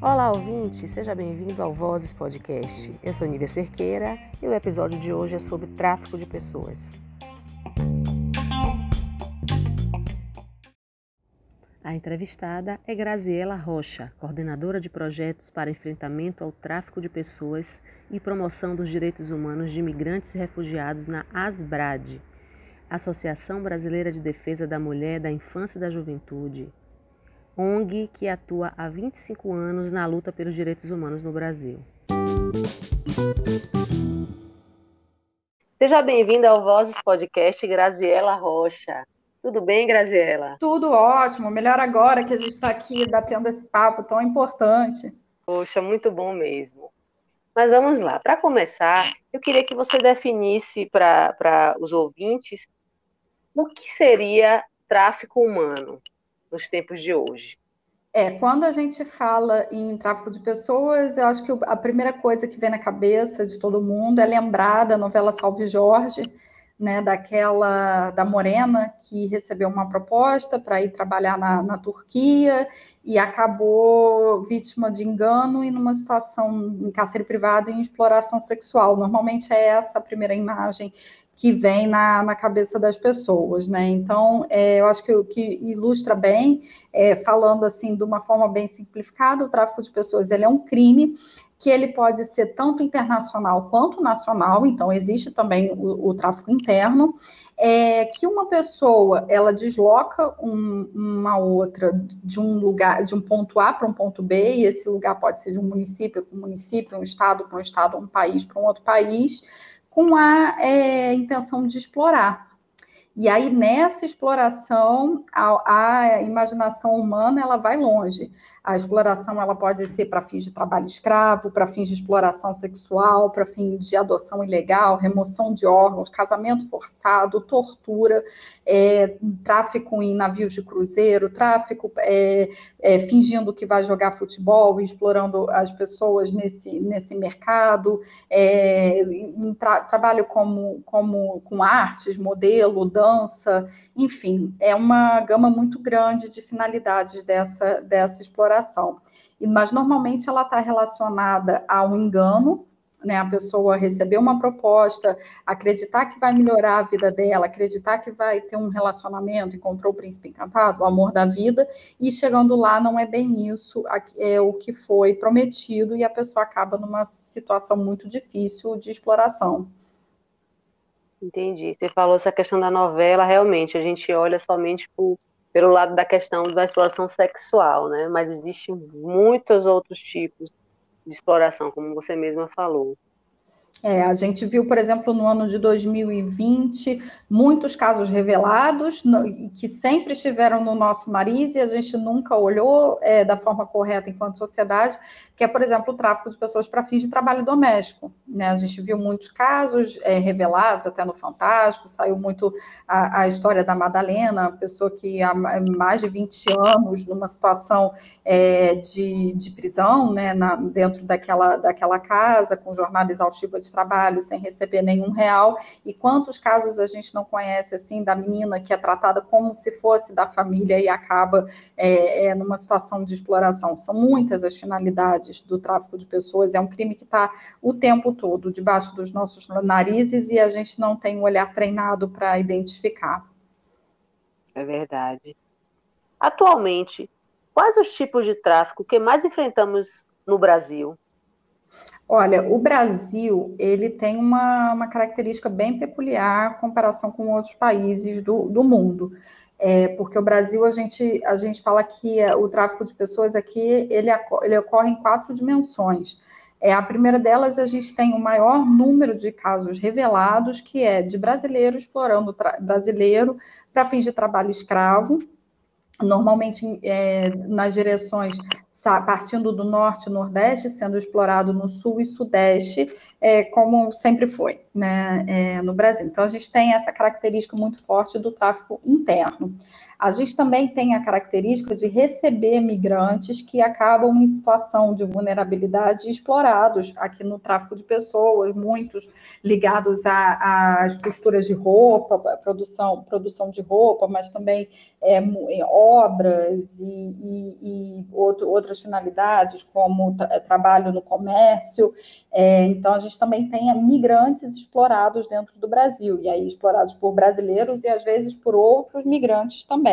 Olá, ouvinte! Seja bem-vindo ao Vozes Podcast. Eu sou Nívia Cerqueira e o episódio de hoje é sobre tráfico de pessoas. A entrevistada é Graziela Rocha, coordenadora de projetos para enfrentamento ao tráfico de pessoas e promoção dos direitos humanos de imigrantes e refugiados na ASBRAD, Associação Brasileira de Defesa da Mulher, da Infância e da Juventude, ONG que atua há 25 anos na luta pelos direitos humanos no Brasil. Seja bem-vinda ao Vozes Podcast Graziela Rocha. Tudo bem, Graziela? Tudo ótimo. Melhor agora que a gente está aqui batendo esse papo tão importante. Poxa, muito bom mesmo. Mas vamos lá. Para começar, eu queria que você definisse para os ouvintes o que seria tráfico humano nos tempos de hoje? É, quando a gente fala em tráfico de pessoas, eu acho que a primeira coisa que vem na cabeça de todo mundo é lembrar da novela Salve Jorge, né, daquela da Morena que recebeu uma proposta para ir trabalhar na, na, Turquia e acabou vítima de engano e numa situação em cárcere privado em exploração sexual. Normalmente é essa a primeira imagem que vem na, na cabeça das pessoas, né? Então, é, eu acho que o que ilustra bem, é, falando assim de uma forma bem simplificada, o tráfico de pessoas ele é um crime que ele pode ser tanto internacional quanto nacional, então existe também o, o tráfico interno, é que uma pessoa ela desloca um, uma outra de um lugar, de um ponto A para um ponto B, e esse lugar pode ser de um município para um município, um estado para um estado, um país para um outro país, com a é, intenção de explorar. E aí, nessa exploração, a, a, imaginação humana ela vai longe. A exploração ela pode ser para fins de trabalho escravo, para fins de exploração sexual, para fins de adoção ilegal, remoção de órgãos, casamento forçado, tortura, é, tráfico em navios de cruzeiro, tráfico é, é, fingindo que vai jogar futebol, explorando as pessoas nesse, nesse mercado, é, tra trabalho como, como com artes, modelo, dança, enfim, é uma gama muito grande de finalidades dessa, dessa exploração exploração. Mas normalmente ela está relacionada a um engano, né? A pessoa receber uma proposta, acreditar que vai melhorar a vida dela, acreditar que vai ter um relacionamento, encontrou o príncipe encantado, o amor da vida, e chegando lá não é bem isso, é o que foi prometido e a pessoa acaba numa situação muito difícil de exploração. Entendi. Você falou essa questão da novela, realmente, a gente olha somente pelo lado da questão da exploração sexual, né? Mas existem muitos outros tipos de exploração, como você mesma falou. É, a gente viu, por exemplo, no ano de 2020, muitos casos revelados no, que sempre estiveram no nosso nariz e a gente nunca olhou é, da forma correta enquanto sociedade, que é, por exemplo, o tráfico de pessoas para fins de trabalho doméstico. Né? A gente viu muitos casos é, revelados, até no Fantástico, saiu muito a, a, história da Madalena, pessoa que há mais de 20 anos, numa situação é, de, de prisão, né, na, dentro daquela, daquela casa, com jornada exaustiva de trabalho, sem receber nenhum real, e quantos casos a gente não conhece, assim, da menina que é tratada como se fosse da família e acaba é, é, numa situação de exploração. São muitas as finalidades do tráfico de pessoas, é um crime que está o tempo todo debaixo dos nossos narizes e a gente não tem um olhar treinado para identificar. É verdade. Atualmente, quais os tipos de tráfico que mais enfrentamos no Brasil? Olha, o Brasil ele tem uma, uma característica bem peculiar em comparação com outros países do, do mundo. É, porque o Brasil, a gente, a gente fala que é, o tráfico de pessoas aqui, ele, ele ocorre em quatro dimensões. É, a primeira delas, a gente tem o maior número de casos revelados, que é de brasileiro explorando brasileiro para fins de trabalho escravo, normalmente é, nas direções partindo do norte e nordeste, sendo explorado no sul e sudeste, é, como sempre foi né, é, no Brasil. Então, a gente tem essa característica muito forte do tráfico interno. A gente também tem a característica de receber migrantes que acabam em situação de vulnerabilidade explorados aqui no tráfico de pessoas, muitos ligados às costuras de roupa, produção, produção de roupa, mas também é, obras e, e, e outro, outras finalidades, como tra trabalho no comércio. É, então, a gente também tem migrantes explorados dentro do Brasil, e aí explorados por brasileiros e às vezes por outros migrantes também.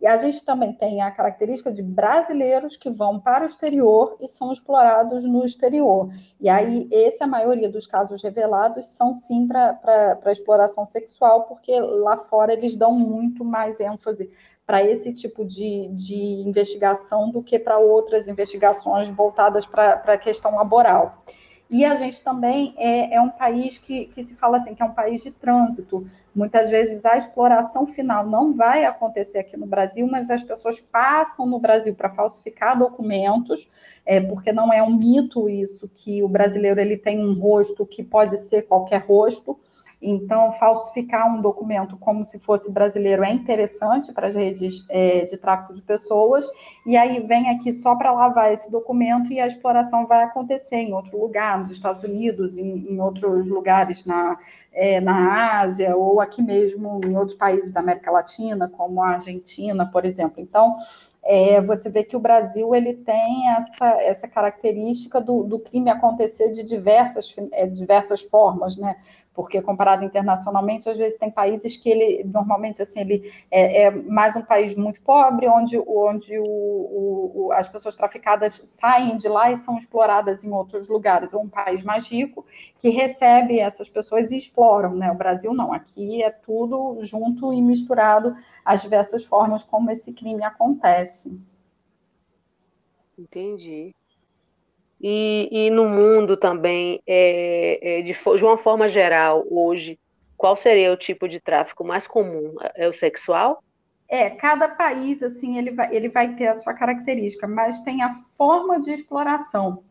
E a gente também tem a característica de brasileiros que vão para o exterior e são explorados no exterior. E aí, essa maioria dos casos revelados são sim para exploração sexual, porque lá fora eles dão muito mais ênfase para esse tipo de, de investigação do que para outras investigações voltadas para a questão laboral. E a gente também é, é um país que, que se fala assim, que é um país de trânsito. Muitas vezes a exploração final não vai acontecer aqui no Brasil, mas as pessoas passam no Brasil para falsificar documentos, é, porque não é um mito isso que o brasileiro ele tem um rosto que pode ser qualquer rosto. Então, falsificar um documento como se fosse brasileiro é interessante para as redes é, de tráfico de pessoas, e aí vem aqui só para lavar esse documento e a exploração vai acontecer em outro lugar, nos Estados Unidos, em, em outros lugares na, é, na Ásia, ou aqui mesmo em outros países da América Latina, como a Argentina, por exemplo. Então, é, você vê que o Brasil ele tem essa, essa característica do, do crime acontecer de diversas, é, diversas formas, né? Porque comparado internacionalmente, às vezes tem países que ele normalmente assim ele é, é mais um país muito pobre, onde, onde o, o, as pessoas traficadas saem de lá e são exploradas em outros lugares, ou um país mais rico que recebe essas pessoas e exploram, né? O Brasil não, aqui é tudo junto e misturado as diversas formas como esse crime acontece. Entendi. E, e no mundo também, é, é, de, de uma forma geral, hoje, qual seria o tipo de tráfico mais comum? É o sexual? É, cada país, assim, ele vai, ele vai ter a sua característica, mas tem a forma de exploração.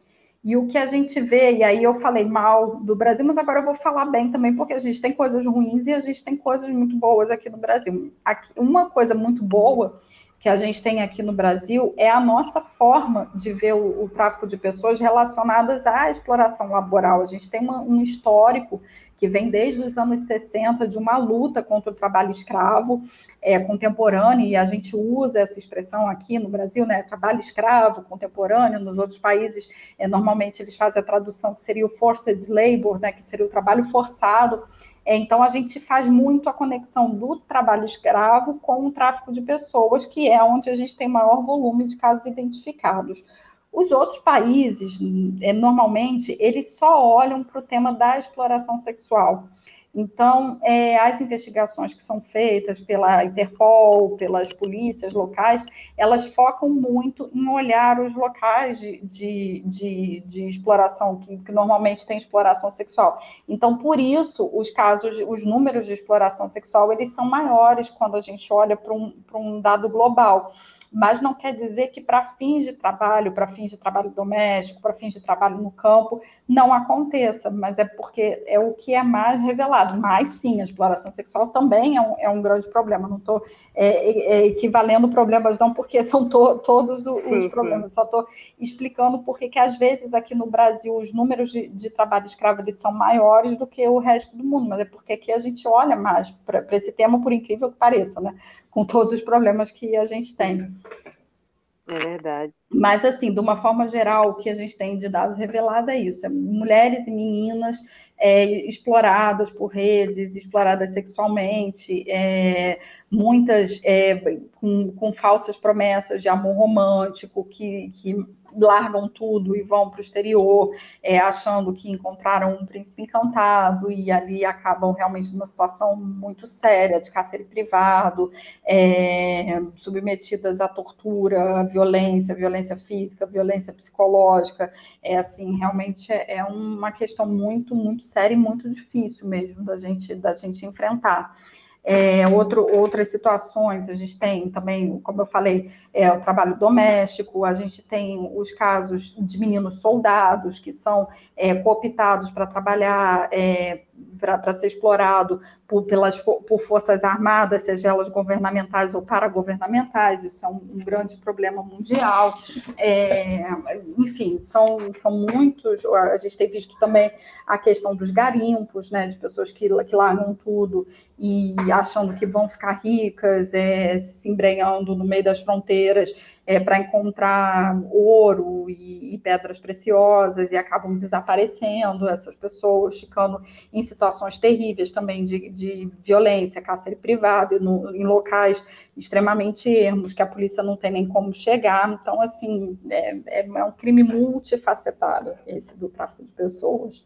E o que a gente vê, e aí eu falei mal do Brasil, mas agora eu vou falar bem também, porque a gente tem coisas ruins e a gente tem coisas muito boas aqui no Brasil. Aqui, uma coisa muito boa que a gente tem aqui no Brasil é a nossa forma de ver o, o tráfico de pessoas relacionadas à exploração laboral. A gente tem uma, um histórico que vem desde os anos 60 de uma luta contra o trabalho escravo é, contemporâneo, e a gente usa essa expressão aqui no Brasil, né, trabalho escravo contemporâneo, nos outros países, é, normalmente eles fazem a tradução que seria o forced labor, né, que seria o trabalho forçado, então, a gente faz muito a conexão do trabalho escravo com o tráfico de pessoas, que é onde a gente tem maior volume de casos identificados. Os outros países, é, normalmente, eles só olham para o tema da exploração sexual. Então, é, as investigações que são feitas pela Interpol, pelas polícias locais, elas focam muito em olhar os locais de, de, de, de exploração, que, que, normalmente tem exploração sexual. Então, por isso, os casos, os números de exploração sexual, eles são maiores quando a gente olha para um, um dado global mas não quer dizer que para fins de trabalho, para fins de trabalho doméstico, para fins de trabalho no campo, não aconteça, mas é porque é o que é mais revelado. Mas sim, a exploração sexual também é um, é um grande problema. Não estou é, é, é, equivalendo problemas, não, porque são to, todos os, sim, problemas, sim. só estou explicando porque que às vezes aqui no Brasil os números de, de trabalho escravo eles são maiores do que o resto do mundo, mas é porque aqui a gente olha mais para esse tema, por incrível que pareça, né? Com todos os problemas que a gente tem. É verdade. Mas, assim, de uma forma geral, o que a gente tem de dados revelado é isso: é mulheres e meninas é, exploradas por redes, exploradas sexualmente, é, muitas é, com, com, falsas promessas de amor romântico, que, que largam tudo e vão para o exterior, é, achando que encontraram um príncipe encantado e ali acabam realmente numa situação muito séria de cárcere privado, é, submetidas à tortura, à violência, violência física, violência psicológica. É assim, realmente é, é uma questão muito, muito séria e muito difícil mesmo da gente, da gente enfrentar. É, outro, outras situações, a gente tem também, como eu falei, é, o trabalho doméstico, a gente tem os casos de meninos soldados que são é, cooptados para trabalhar é, para ser explorado por, pelas, por forças armadas, seja elas governamentais ou paragovernamentais, isso é um, um grande problema mundial. É, enfim, são, são muitos, a gente tem visto também a questão dos garimpos, né, de pessoas que, que largam tudo e achando que vão ficar ricas, é, se embrenhando no meio das fronteiras é, para encontrar ouro e, e, pedras preciosas e acabam desaparecendo, essas pessoas ficando em situações terríveis também de, de violência, cárcere privado, no, em locais extremamente ermos, que a polícia não tem nem como chegar. Então, assim, é, é, é um crime multifacetado esse do tráfico de pessoas.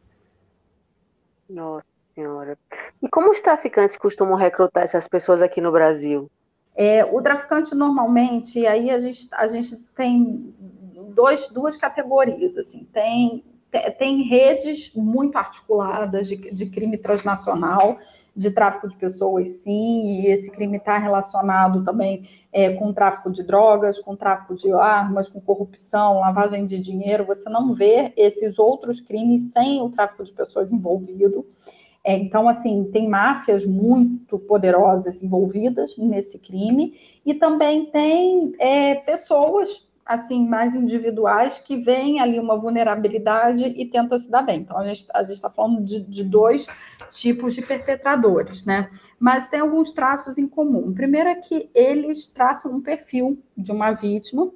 Nossa Senhora. E como os traficantes costumam recrutar essas pessoas aqui no Brasil? É, o traficante normalmente, aí a gente, a gente tem dois, duas categorias, assim, tem, tem redes muito articuladas de, de crime transnacional, de tráfico de pessoas, sim, e esse crime está relacionado também é, com tráfico de drogas, com tráfico de armas, com corrupção, lavagem de dinheiro. Você não vê esses outros crimes sem o tráfico de pessoas envolvido. É, então, assim, tem máfias muito poderosas envolvidas nesse crime e também tem é, pessoas assim mais individuais que veem ali uma vulnerabilidade e tenta se dar bem. Então, a gente a está falando de, de, dois tipos de perpetradores, né? Mas tem alguns traços em comum. O primeiro é que eles traçam um perfil de uma vítima,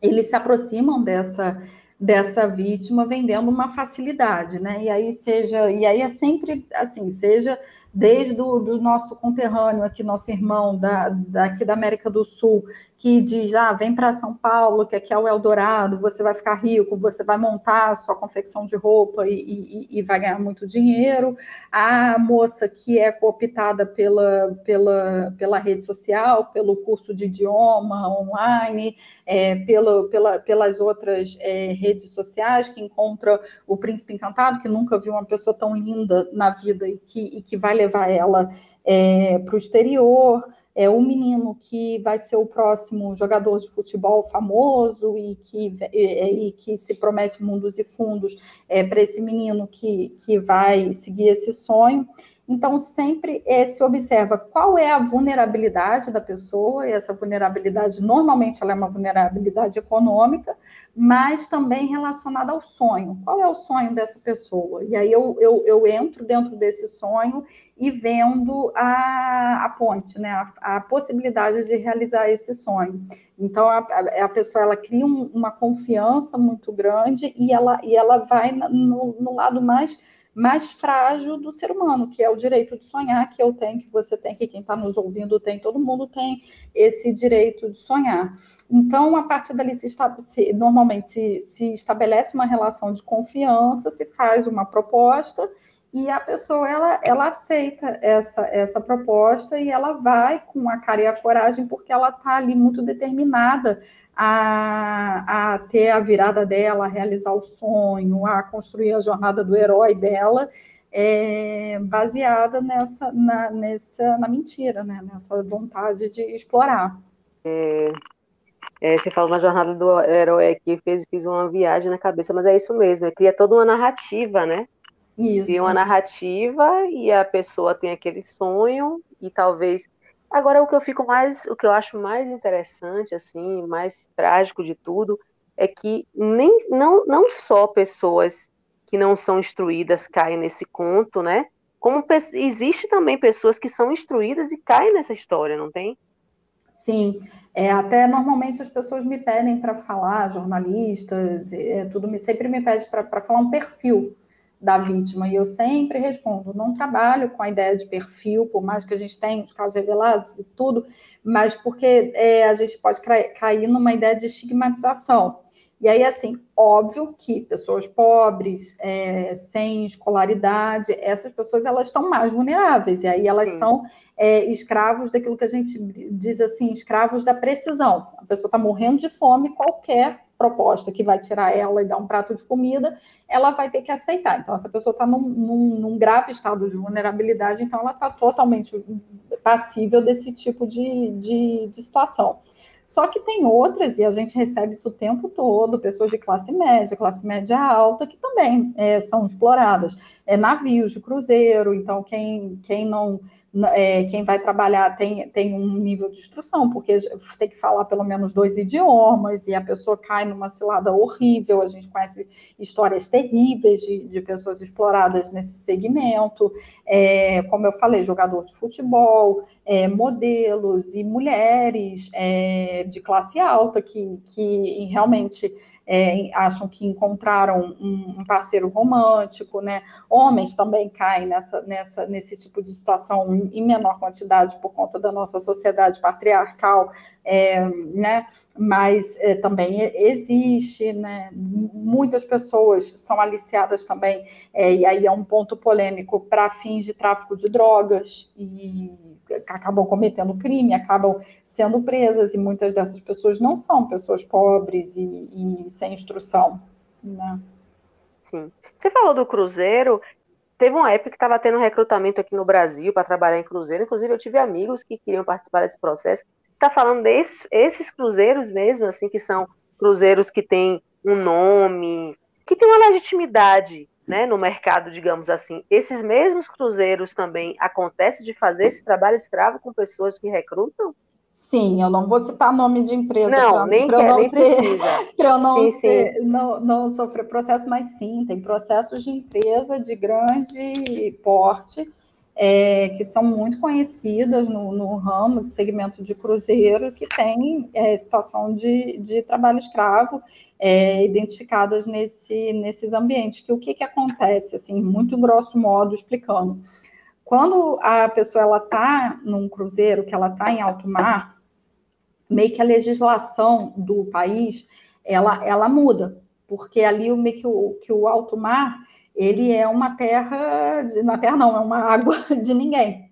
eles se aproximam dessa dessa vítima vendendo uma facilidade, né? E aí seja, e aí é sempre assim, seja desde o do nosso conterrâneo aqui, nosso irmão da, daqui da América do Sul, que diz, ah, vem para São Paulo, que aqui é o Eldorado, você vai ficar rico, você vai montar a sua confecção de roupa e, e, e vai ganhar muito dinheiro. A moça que é cooptada pela, pela, pela rede social, pelo curso de idioma online, é, pela, pela, pelas outras é, redes sociais, que encontra o príncipe encantado, que nunca viu uma pessoa tão linda na vida e que, e que vai levar ela é, para o exterior, é o menino que vai ser o próximo jogador de futebol famoso e que, e, e que se promete mundos e fundos é, para esse menino que, que vai seguir esse sonho. Então, sempre é, se observa qual é a vulnerabilidade da pessoa, e essa vulnerabilidade, normalmente, ela é uma vulnerabilidade econômica, mas também relacionada ao sonho. Qual é o sonho dessa pessoa? E aí eu, eu, eu entro dentro desse sonho e vendo a, a ponte, né? A, a possibilidade de realizar esse sonho. Então, a, a pessoa ela cria um, uma confiança muito grande e ela, e ela vai no, no lado mais mais frágil do ser humano, que é o direito de sonhar, que eu tenho, que você tem, que quem está nos ouvindo tem, todo mundo tem esse direito de sonhar. Então, a partir dali, se, se normalmente se, se estabelece uma relação de confiança, se faz uma proposta e a pessoa ela, ela aceita essa, essa proposta e ela vai com a cara e a coragem porque ela está ali muito determinada a, a ter a virada dela, a realizar o sonho, a construir a jornada do herói dela, é, baseada nessa na, nessa na mentira, né? nessa vontade de explorar. É, é, você falou na jornada do herói aqui, fez, fiz uma viagem na cabeça, mas é isso mesmo, é, cria toda uma narrativa, né? Isso. Cria uma narrativa e a pessoa tem aquele sonho e talvez Agora, o que eu fico mais, o que eu acho mais interessante, assim, mais trágico de tudo, é que nem, não, não só pessoas que não são instruídas caem nesse conto, né? Como existe também pessoas que são instruídas e caem nessa história, não tem? Sim, é, até normalmente as pessoas me pedem para falar, jornalistas, é, tudo me, sempre me pede para falar um perfil da vítima. E eu sempre respondo: não trabalho com a ideia de perfil, por mais que a gente tenha os casos revelados e tudo, mas porque é, a gente pode cair numa ideia de estigmatização. E aí, assim, óbvio que pessoas pobres, é, sem escolaridade, essas pessoas elas estão mais vulneráveis, e aí elas Sim. são é, escravos daquilo que a gente diz assim, escravos da precisão. A pessoa está morrendo de fome, qualquer proposta que vai tirar ela e dar um prato de comida, ela vai ter que aceitar. Então, essa pessoa está num, num, num, grave estado de vulnerabilidade, então ela está totalmente passível desse tipo de, de, de situação. Só que tem outras, e a gente recebe isso o tempo todo, pessoas de classe média, classe média alta, que também é, são exploradas. É, navios de cruzeiro, então quem, quem não é, quem vai trabalhar tem, tem um nível de instrução, porque tem que falar pelo menos dois idiomas, e a pessoa cai numa cilada horrível. A gente conhece histórias terríveis de, de pessoas exploradas nesse segmento. É, como eu falei, jogador de futebol, é, modelos e mulheres é, de classe alta que, que realmente é, acham que encontraram um, um, parceiro romântico, né? Homens também caem nessa, nessa, nesse tipo de situação em menor quantidade por conta da nossa sociedade patriarcal, é, né? Mas é, também existe, né? Muitas pessoas são aliciadas também, é, e aí é um ponto polêmico para fins de tráfico de drogas e acabam cometendo crime, acabam sendo presas, e muitas dessas pessoas não são pessoas pobres e, e sem instrução. Né? Sim. Você falou do Cruzeiro, teve uma época que estava tendo recrutamento aqui no Brasil para trabalhar em Cruzeiro, inclusive eu tive amigos que queriam participar desse processo. Está falando desses esses cruzeiros mesmo, assim, que são cruzeiros que têm um nome, que tem uma legitimidade né, no mercado, digamos assim, esses mesmos cruzeiros também acontece de fazer esse trabalho escravo com pessoas que recrutam? Sim, eu não vou citar nome de empresa. Não, pra, nem, pra quer, nem ser, precisa. Para eu não, sim, ser, sim. Não, não sofrer processo, mas sim, tem processos de empresa de grande porte é, que são muito conhecidas no, no, ramo de segmento de cruzeiro, que tem é, situação de, de trabalho escravo é, identificadas nesse, nesses ambientes. Que o que, que acontece, assim, muito grosso modo explicando. Quando a pessoa ela está num cruzeiro, que ela está em alto mar, meio que a legislação do país ela, ela muda, porque ali o meio que o, que o alto mar ele é uma terra, de, na terra não, é uma água de ninguém.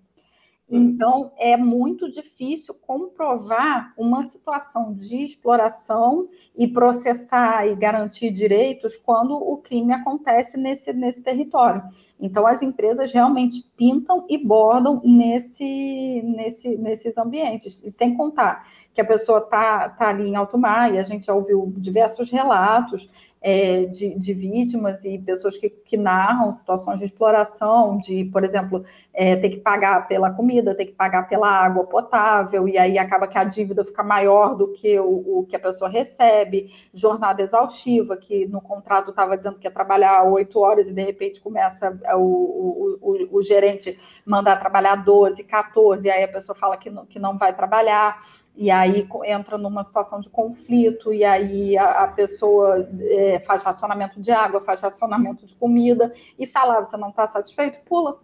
Então, é muito difícil comprovar uma situação de exploração e processar e garantir direitos quando o crime acontece nesse, nesse território. Então, as empresas realmente pintam e bordam nesse, nesse, nesses ambientes. E sem contar que a pessoa está tá ali em alto mar, e a gente já ouviu diversos relatos é, de, de, vítimas e pessoas que, que, narram situações de exploração, de, por exemplo, é, ter que pagar pela comida, ter que pagar pela água potável, e aí acaba que a dívida fica maior do que o, o que a pessoa recebe, jornada exaustiva, que no contrato estava dizendo que ia trabalhar oito horas e de repente começa o, o, o, o gerente mandar trabalhar 12, 14, e aí a pessoa fala que não, que não vai trabalhar e aí entra numa situação de conflito, e aí a, a pessoa é, faz racionamento de água, faz racionamento de comida, e fala, ah, você não está satisfeito? Pula,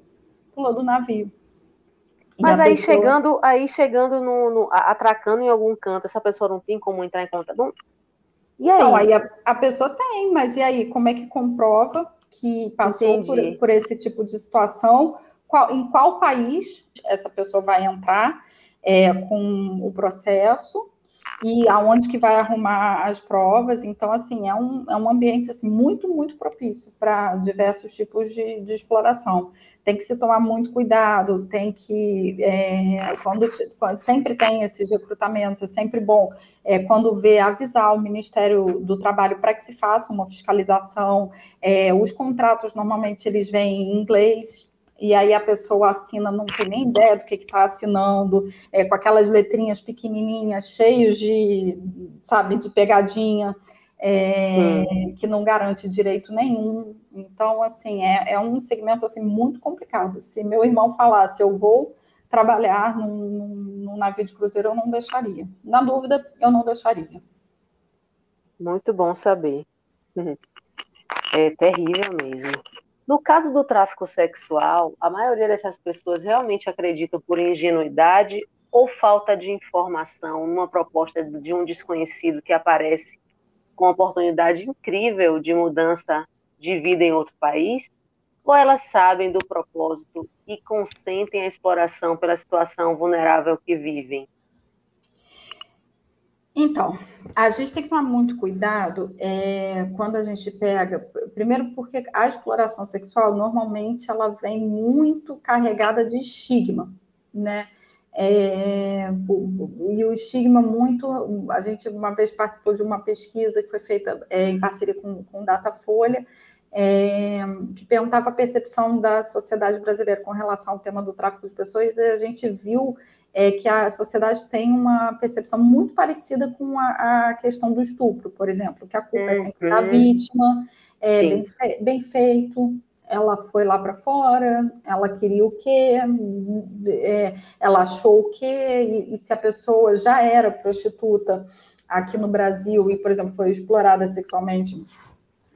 pula do navio. Mas aí pessoa... chegando, aí chegando no, no, atracando em algum canto, essa pessoa não tem como entrar em conta. Bom, e aí? Então, aí a, a, pessoa tem, mas e aí, como é que comprova que passou por, por, esse tipo de situação? Qual, em qual país essa pessoa vai entrar? É, com o processo e aonde que vai arrumar as provas. Então, assim, é um, é um ambiente assim, muito, muito propício para diversos tipos de, de, exploração. Tem que se tomar muito cuidado, tem que, é, quando, quando, sempre tem esses recrutamentos, é sempre bom, é, quando vê, avisar o Ministério do Trabalho para que se faça uma fiscalização. É, os contratos, normalmente, eles vêm em inglês, e aí a pessoa assina, não tem nem ideia do que está assinando, é, com aquelas letrinhas pequenininhas, cheios de, sabe, de pegadinha, é, que não garante direito nenhum. Então, assim, é, é um segmento, assim, muito complicado. Se meu irmão falasse, eu vou trabalhar num, num navio de cruzeiro, eu não deixaria. Na dúvida, eu não deixaria. Muito bom saber. É terrível mesmo. No caso do tráfico sexual, a maioria dessas pessoas realmente acreditam por ingenuidade ou falta de informação numa proposta de um desconhecido que aparece com uma oportunidade incrível de mudança de vida em outro país, ou elas sabem do propósito e consentem a exploração pela situação vulnerável que vivem? Então, a gente tem que tomar muito cuidado é, quando a gente pega, primeiro porque a exploração sexual normalmente ela vem muito carregada de estigma, né? É, e o estigma muito, a gente uma vez participou de uma pesquisa que foi feita é, em parceria com, com Datafolha, é, que perguntava a percepção da sociedade brasileira com relação ao tema do tráfico de pessoas, e a gente viu é, que a sociedade tem uma percepção muito parecida com a, a questão do estupro, por exemplo, que a culpa é sempre da uhum. vítima, é bem, fe, bem feito, ela foi lá para fora, ela queria o quê, é, ela achou o quê, e, e, se a pessoa já era prostituta aqui no Brasil e, por exemplo, foi explorada sexualmente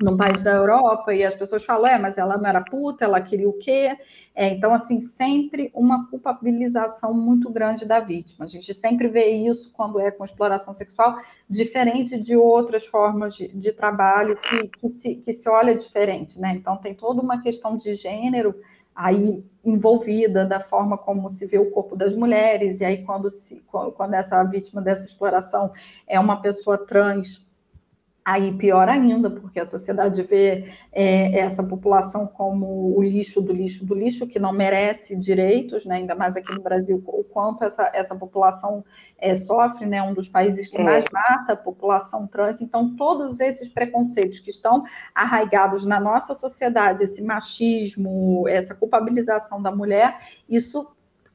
num país da Europa e as pessoas falam, é, mas ela não era puta, ela queria o quê? É, então, assim, sempre uma culpabilização muito grande da vítima. A gente sempre vê isso quando é com exploração sexual, diferente de outras formas de, de trabalho que, que, se, que se olha diferente, né? Então, tem toda uma questão de gênero aí envolvida da forma como se vê o corpo das mulheres, e aí quando, se, quando essa vítima dessa exploração é uma pessoa trans, Aí pior ainda, porque a sociedade vê é, essa população como o lixo do lixo do lixo, que não merece direitos, né? ainda mais aqui no Brasil, o quanto essa, essa população é, sofre, né? um dos países que é. mais mata a população trans. Então, todos esses preconceitos que estão arraigados na nossa sociedade, esse machismo, essa culpabilização da mulher, isso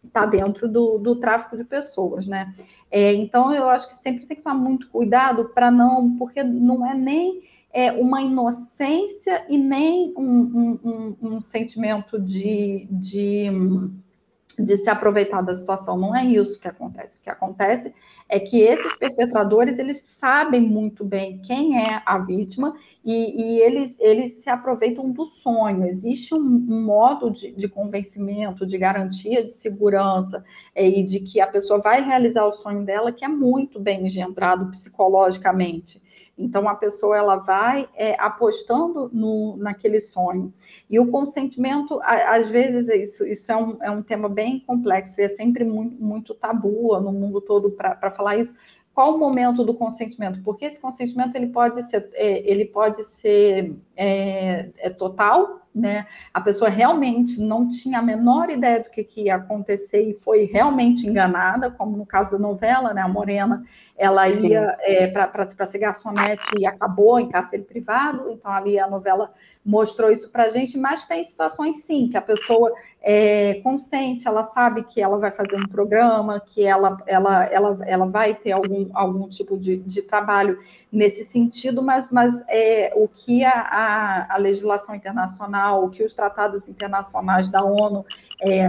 está dentro do, do, tráfico de pessoas, né? É, então eu acho que sempre tem que tomar muito cuidado para não, porque não é nem é, uma inocência e nem um, um, um, um sentimento de, de de se aproveitar da situação. Não é isso que acontece. O que acontece é que esses perpetradores eles sabem muito bem quem é a vítima e, e eles, eles se aproveitam do sonho. Existe um, um modo de, de, convencimento, de garantia de segurança é, e de que a pessoa vai realizar o sonho dela que é muito bem engendrado psicologicamente. Então, a pessoa ela vai é, apostando no, naquele sonho. E o consentimento, às vezes, é isso, isso é, um, é um tema bem complexo e é sempre muito, muito tabu no mundo todo para falar isso. Qual o momento do consentimento? Porque esse consentimento ele pode ser, é, ele pode ser é, é total, né? A pessoa realmente não tinha a menor ideia do que, que ia acontecer e foi realmente enganada, como no caso da novela, né? A Morena, ela Sim. ia é, para ser garçonete e acabou em cárcere privado, então ali a novela mostrou isso para a gente, mas tem situações sim, que a pessoa é consciente, ela sabe que ela vai fazer um programa, que ela, ela, ela, ela vai ter algum, algum tipo de, de trabalho nesse sentido, mas, mas é, o que a, a, a, legislação internacional, o que os tratados internacionais da ONU é,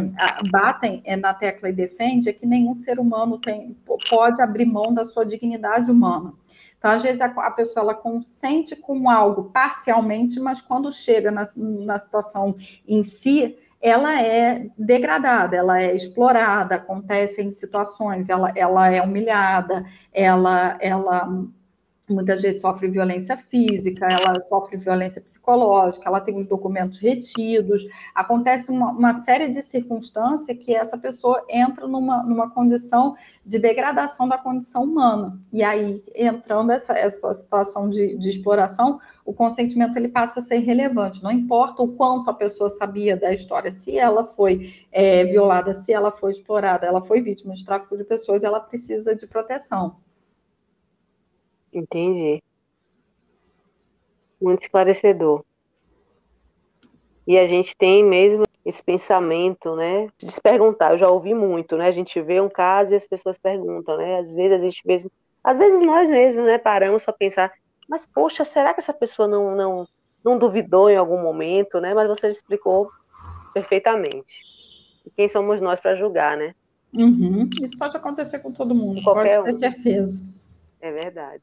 batem é, na tecla e defende é que nenhum ser humano tem, pode abrir mão da sua dignidade humana. Então, às vezes, a, a pessoa ela consente com algo parcialmente, mas quando chega na, na situação em si, ela é degradada, ela é explorada, acontece em situações, ela, ela é humilhada, ela, ela muitas vezes sofre violência física, ela sofre violência psicológica, ela tem os documentos retidos, acontece uma, uma série de circunstâncias que essa pessoa entra numa, numa condição de degradação da condição humana. E aí, entrando essa, essa situação de, de exploração, o consentimento ele passa a ser relevante. Não importa o quanto a pessoa sabia da história, se ela foi é, violada, se ela foi explorada, ela foi vítima de tráfico de pessoas, ela precisa de proteção. Entendi. Muito esclarecedor. E a gente tem mesmo esse pensamento, né, de se perguntar. Eu já ouvi muito, né? A gente vê um caso e as pessoas perguntam, né? Às vezes a gente mesmo, às vezes nós mesmos, né, paramos para pensar, mas poxa, será que essa pessoa não não não duvidou em algum momento, né? Mas você explicou perfeitamente. E quem somos nós para julgar, né? Uhum. Isso pode acontecer com todo mundo, Qualquer pode ter um. certeza. É verdade.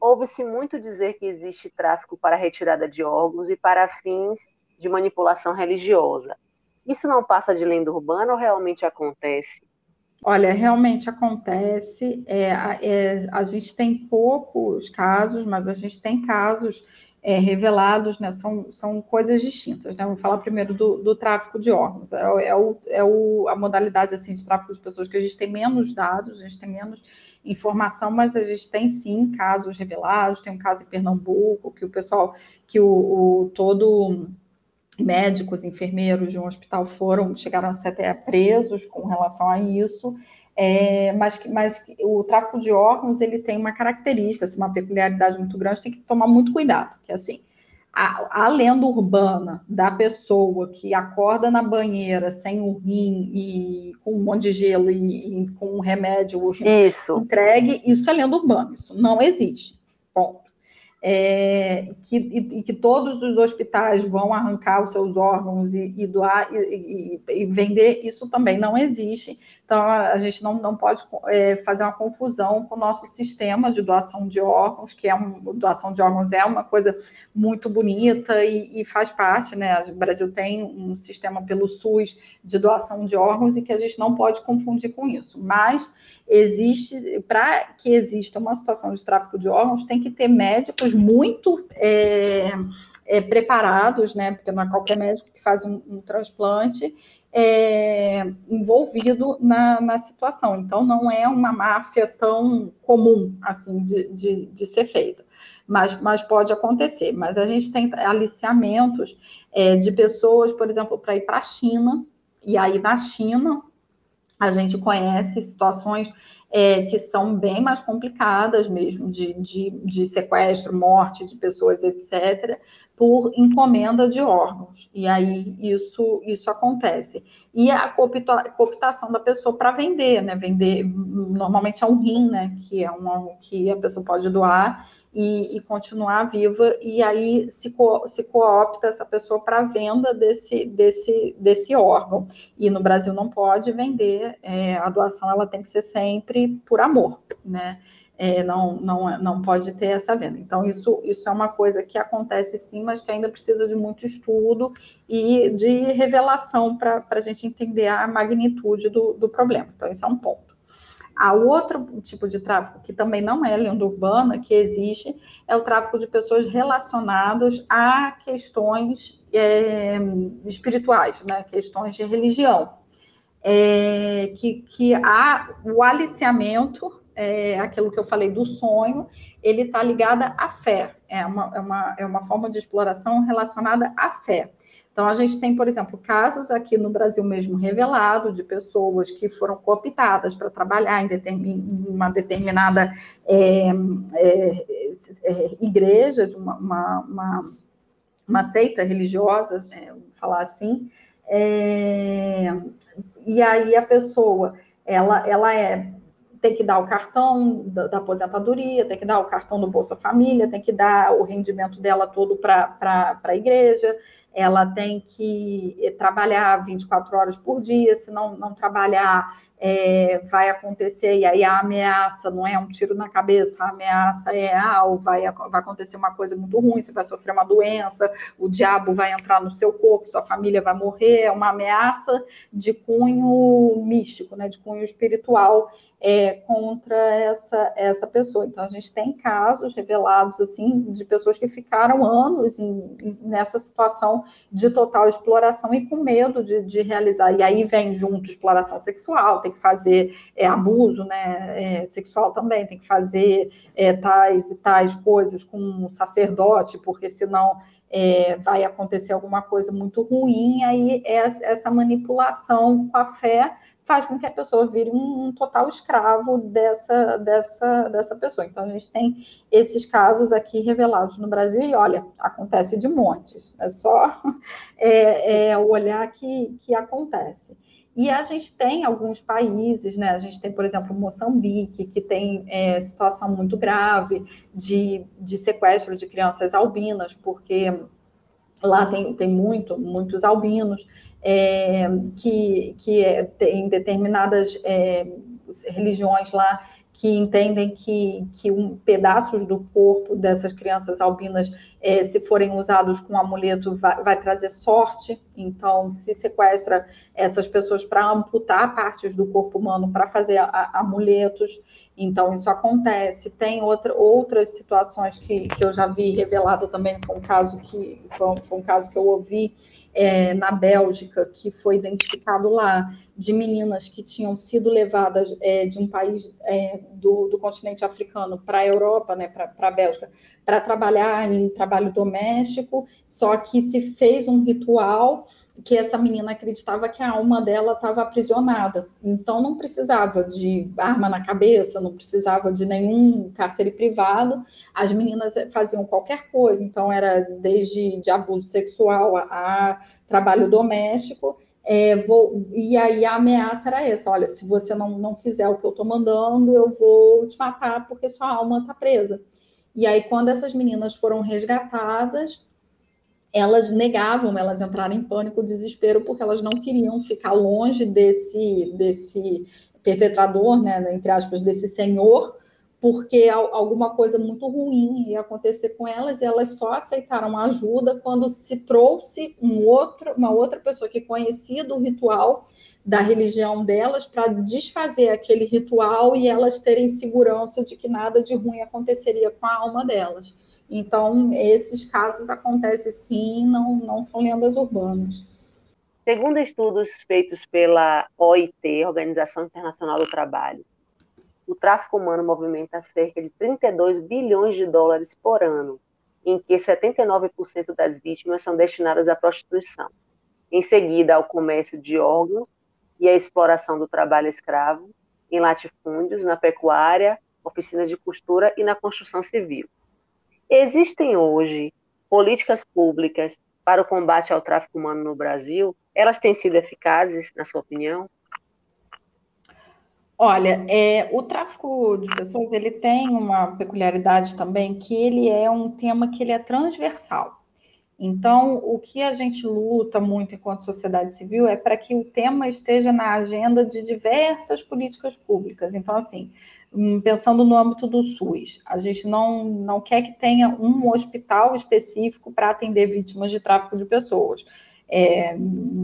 Ouve-se muito dizer que existe tráfico para retirada de órgãos e para fins de manipulação religiosa. Isso não passa de lenda urbana ou realmente acontece? Olha, realmente acontece. É, é, a gente tem poucos casos, mas a gente tem casos é, revelados, né? São, são coisas distintas. Né? Vamos falar primeiro do, do tráfico de órgãos. É, é, o, é o, a modalidade assim, de tráfico de pessoas que a gente tem menos dados, a gente tem menos informação, mas a gente tem sim casos revelados, tem um caso em Pernambuco, que o pessoal, que o, o todo médicos, enfermeiros de um hospital foram, chegaram a ser até presos com relação a isso, é, mas, mas o tráfico de órgãos ele tem uma característica, assim, uma peculiaridade muito grande, tem que tomar muito cuidado, que assim, a, a, lenda urbana da pessoa que acorda na banheira sem o rim e com um monte de gelo e, e com um remédio isso. entregue, isso é lenda urbana, isso não existe. Ponto é, que, e, e, que todos os hospitais vão arrancar os seus órgãos e, e doar e, e, vender, isso também não existe. Então, a gente não, não pode é, fazer uma confusão com o nosso sistema de doação de órgãos, que é um, doação de órgãos é uma coisa muito bonita e, faz parte, né? O Brasil tem um sistema pelo SUS de doação de órgãos e que a gente não pode confundir com isso. Mas existe, para que exista uma situação de tráfico de órgãos, tem que ter médicos muito é, é, preparados, né? Porque não é qualquer médico que faz um, um transplante é, envolvido na, na, situação. Então, não é uma máfia tão comum assim de, de, de ser feita. Mas, mas, pode acontecer. Mas a gente tem aliciamentos é, de pessoas, por exemplo, para ir para a China, e aí na China a gente conhece situações é, que são bem mais complicadas mesmo, de, de, de, sequestro, morte de pessoas, etc., por encomenda de órgãos. E aí isso, isso acontece. E a cooptação da pessoa para vender, né? Vender, normalmente é um rim, né? Que é um que a pessoa pode doar e, e, continuar viva, e aí se, co, se coopta essa pessoa para venda desse, desse, desse órgão. E no Brasil não pode vender, é, a doação ela tem que ser sempre por amor, né? É, não, não, não pode ter essa venda. Então, isso, isso é uma coisa que acontece sim, mas que ainda precisa de muito estudo e de revelação para a gente entender a magnitude do, do problema. Então, esse é um ponto. A outro tipo de tráfico, que também não é lenda urbana, que existe, é o tráfico de pessoas relacionadas a questões é, espirituais, né? questões de religião. É, que, que há o aliciamento, é, aquilo que eu falei do sonho, ele está ligado à fé, é uma, é, uma, é uma forma de exploração relacionada à fé. Então, a gente tem, por exemplo, casos aqui no Brasil mesmo revelado de pessoas que foram cooptadas para trabalhar em, uma determinada é, é, é, igreja, de uma, uma, uma, uma seita religiosa, é, vamos falar assim, é, e aí a pessoa ela, ela é tem que dar o cartão da, da, aposentadoria, tem que dar o cartão do Bolsa Família, tem que dar o rendimento dela todo para a igreja, ela tem que eh, trabalhar 24 horas por dia, se não, não trabalhar, é, vai acontecer, e aí a ameaça não é um tiro na cabeça, a ameaça é, ah, vai, vai acontecer uma coisa muito ruim, você vai sofrer uma doença, o diabo vai entrar no seu corpo, sua família vai morrer, é uma ameaça de cunho místico, né, de cunho espiritual, é, contra essa, essa pessoa. Então, a gente tem casos revelados, assim, de pessoas que ficaram anos em, nessa situação de total exploração e com medo de, de realizar. E aí vem junto exploração sexual, tem que fazer é, abuso né, é, sexual também, tem que fazer é, tais e tais coisas com um sacerdote, porque senão é, vai acontecer alguma coisa muito ruim, aí essa manipulação com a fé faz com que a pessoa vire um, um, total escravo dessa, dessa, dessa pessoa. Então, a gente tem esses casos aqui revelados no Brasil, e olha, acontece de montes, é só é, é, olhar que, que acontece. E a gente tem alguns países, né? A gente tem, por exemplo, Moçambique, que tem é, situação muito grave de, de sequestro de crianças albinas, porque lá tem, tem muito, muitos albinos é, que, que é, tem determinadas é, religiões lá que entendem que, que um, pedaços do corpo dessas crianças albinas, é, se forem usados com amuleto, vai, vai, trazer sorte. Então, se sequestra essas pessoas para amputar partes do corpo humano para fazer a, amuletos. Então, isso acontece. Tem outra, outras situações que, que eu já vi revelada também, foi um caso que foi, foi um caso que eu ouvi é, na Bélgica, que foi identificado lá, de meninas que tinham sido levadas é, de um país é, do, do, continente africano para a Europa, né, para a Bélgica, para trabalhar em trabalho doméstico, só que se fez um ritual que essa menina acreditava que a alma dela estava aprisionada. Então não precisava de arma na cabeça, não precisava de nenhum cárcere privado. As meninas faziam qualquer coisa, então era desde de abuso sexual a, a trabalho doméstico. É, vou, e aí a ameaça era essa: olha, se você não, não fizer o que eu estou mandando, eu vou te matar porque sua alma está presa. E aí, quando essas meninas foram resgatadas, elas negavam, elas entraram em pânico, desespero, porque elas não queriam ficar longe desse, desse perpetrador, né, entre aspas, desse senhor, porque alguma coisa muito ruim ia acontecer com elas e elas só aceitaram ajuda quando se trouxe um outro, uma outra pessoa que conhecia do ritual da religião delas para desfazer aquele ritual e elas terem segurança de que nada de ruim aconteceria com a alma delas. Então, esses casos acontecem sim, não, não são lendas urbanas. Segundo estudos feitos pela OIT, Organização Internacional do Trabalho, o tráfico humano movimenta cerca de 32 bilhões de dólares por ano, em que 79% das vítimas são destinadas à prostituição. Em seguida, ao comércio de órgãos e à exploração do trabalho escravo, em latifúndios, na pecuária, oficinas de costura e na construção civil. Existem hoje políticas públicas para o combate ao tráfico humano no Brasil? Elas têm sido eficazes, na sua opinião? Olha, é, o tráfico de pessoas ele tem uma peculiaridade também que ele é um tema que ele é transversal. Então, o que a gente luta muito enquanto sociedade civil é para que o tema esteja na agenda de diversas políticas públicas. Então, assim, Hum, pensando no âmbito do SUS, a gente não, não quer que tenha um hospital específico para atender vítimas de tráfico de pessoas. É,